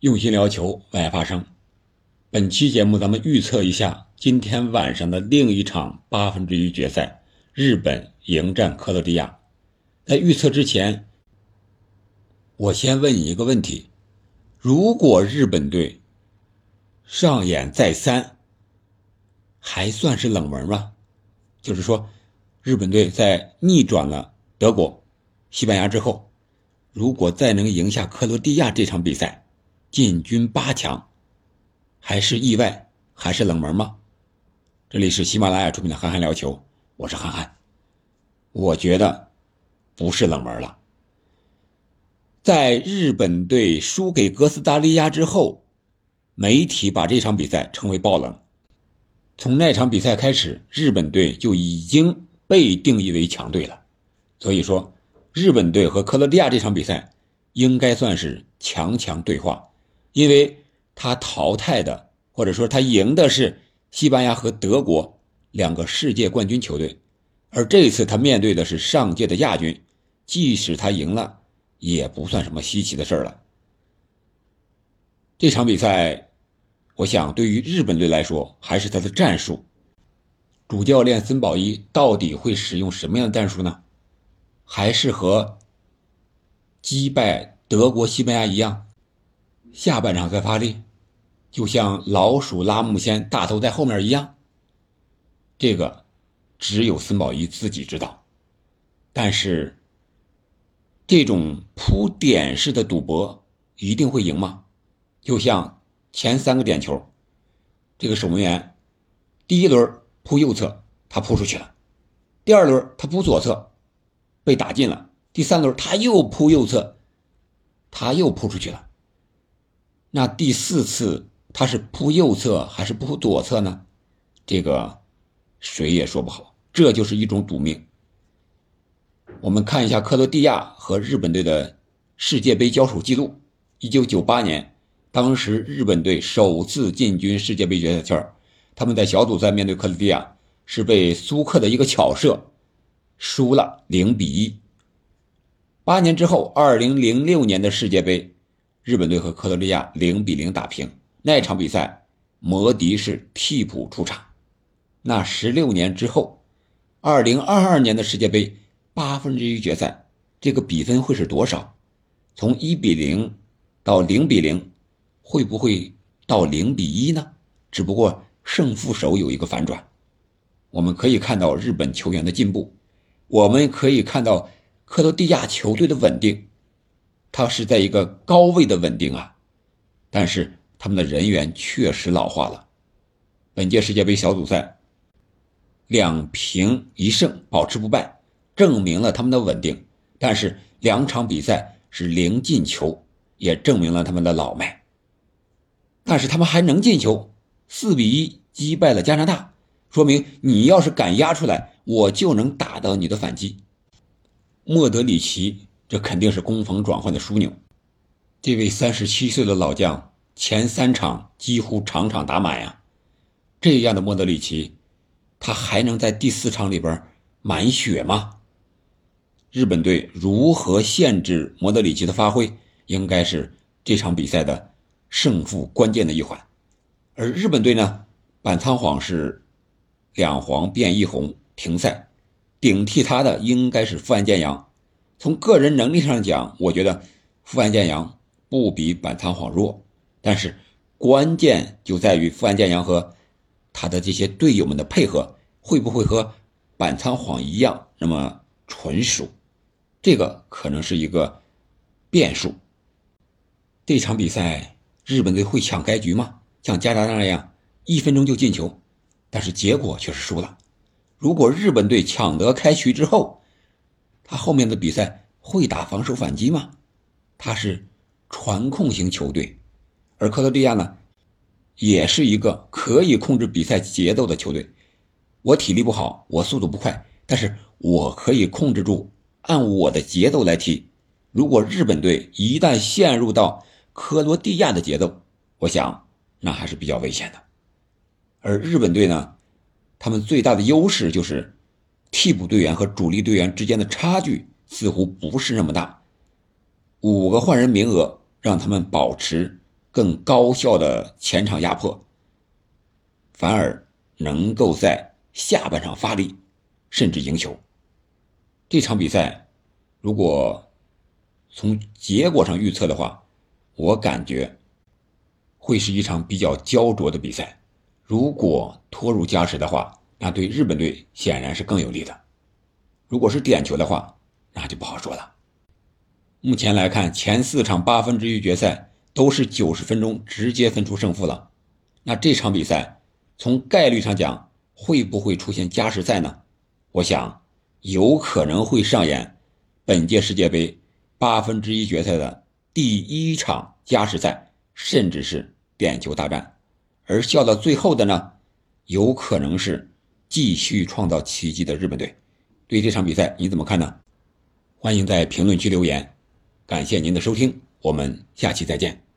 用心聊球，爱发声。本期节目，咱们预测一下今天晚上的另一场八分之一决赛——日本迎战克罗地亚。在预测之前，我先问你一个问题：如果日本队上演再三，还算是冷门吗？就是说，日本队在逆转了德国、西班牙之后，如果再能赢下克罗地亚这场比赛，进军八强，还是意外，还是冷门吗？这里是喜马拉雅出品的《憨憨聊球》，我是憨憨。我觉得不是冷门了。在日本队输给哥斯达黎加之后，媒体把这场比赛称为爆冷。从那场比赛开始，日本队就已经被定义为强队了。所以说，日本队和克罗地亚这场比赛应该算是强强对话。因为他淘汰的，或者说他赢的是西班牙和德国两个世界冠军球队，而这一次他面对的是上届的亚军，即使他赢了，也不算什么稀奇的事了。这场比赛，我想对于日本队来说，还是他的战术。主教练森保一到底会使用什么样的战术呢？还是和击败德国、西班牙一样？下半场再发力，就像老鼠拉木仙，大头在后面一样。这个只有孙宝仪自己知道。但是，这种扑点式的赌博一定会赢吗？就像前三个点球，这个守门员第一轮扑右侧，他扑出去了；第二轮他扑左侧，被打进了；第三轮他又扑右侧，他又扑出去了。那第四次他是扑右侧还是扑左侧呢？这个谁也说不好，这就是一种赌命。我们看一下克罗地亚和日本队的世界杯交手记录：一九九八年，当时日本队首次进军世界杯决赛圈，他们在小组赛面对克罗地亚是被苏克的一个巧射输了零比一。八年之后，二零零六年的世界杯。日本队和克罗地亚零比零打平，那场比赛摩迪是替补出场。那十六年之后，二零二二年的世界杯八分之一决赛，这个比分会是多少？从一比零到零比零，会不会到零比一呢？只不过胜负手有一个反转。我们可以看到日本球员的进步，我们可以看到克罗地亚球队的稳定。他是在一个高位的稳定啊，但是他们的人员确实老化了。本届世界杯小组赛两平一胜，保持不败，证明了他们的稳定。但是两场比赛是零进球，也证明了他们的老迈。但是他们还能进球，四比一击败了加拿大，说明你要是敢压出来，我就能打到你的反击。莫德里奇。这肯定是攻防转换的枢纽。这位三十七岁的老将，前三场几乎场场打满呀。这样的莫德里奇，他还能在第四场里边满血吗？日本队如何限制莫德里奇的发挥，应该是这场比赛的胜负关键的一环。而日本队呢，板仓晃是两黄变一红停赛，顶替他的应该是富安健洋。从个人能力上讲，我觉得富安健洋不比板仓晃弱，但是关键就在于富安健洋和他的这些队友们的配合会不会和板仓晃一样那么纯熟，这个可能是一个变数。这场比赛日本队会抢开局吗？像加拿大那样一分钟就进球，但是结果却是输了。如果日本队抢得开局之后，他后面的比赛会打防守反击吗？他是传控型球队，而克罗地亚呢，也是一个可以控制比赛节奏的球队。我体力不好，我速度不快，但是我可以控制住，按我的节奏来踢。如果日本队一旦陷入到克罗地亚的节奏，我想那还是比较危险的。而日本队呢，他们最大的优势就是。替补队员和主力队员之间的差距似乎不是那么大，五个换人名额让他们保持更高效的前场压迫，反而能够在下半场发力，甚至赢球。这场比赛，如果从结果上预测的话，我感觉会是一场比较焦灼的比赛。如果拖入加时的话，那对日本队显然是更有利的。如果是点球的话，那就不好说了。目前来看，前四场八分之一决赛都是九十分钟直接分出胜负了。那这场比赛从概率上讲，会不会出现加时赛呢？我想有可能会上演本届世界杯八分之一决赛的第一场加时赛，甚至是点球大战。而笑到最后的呢，有可能是继续创造奇迹的日本队。对这场比赛你怎么看呢？欢迎在评论区留言。感谢您的收听，我们下期再见。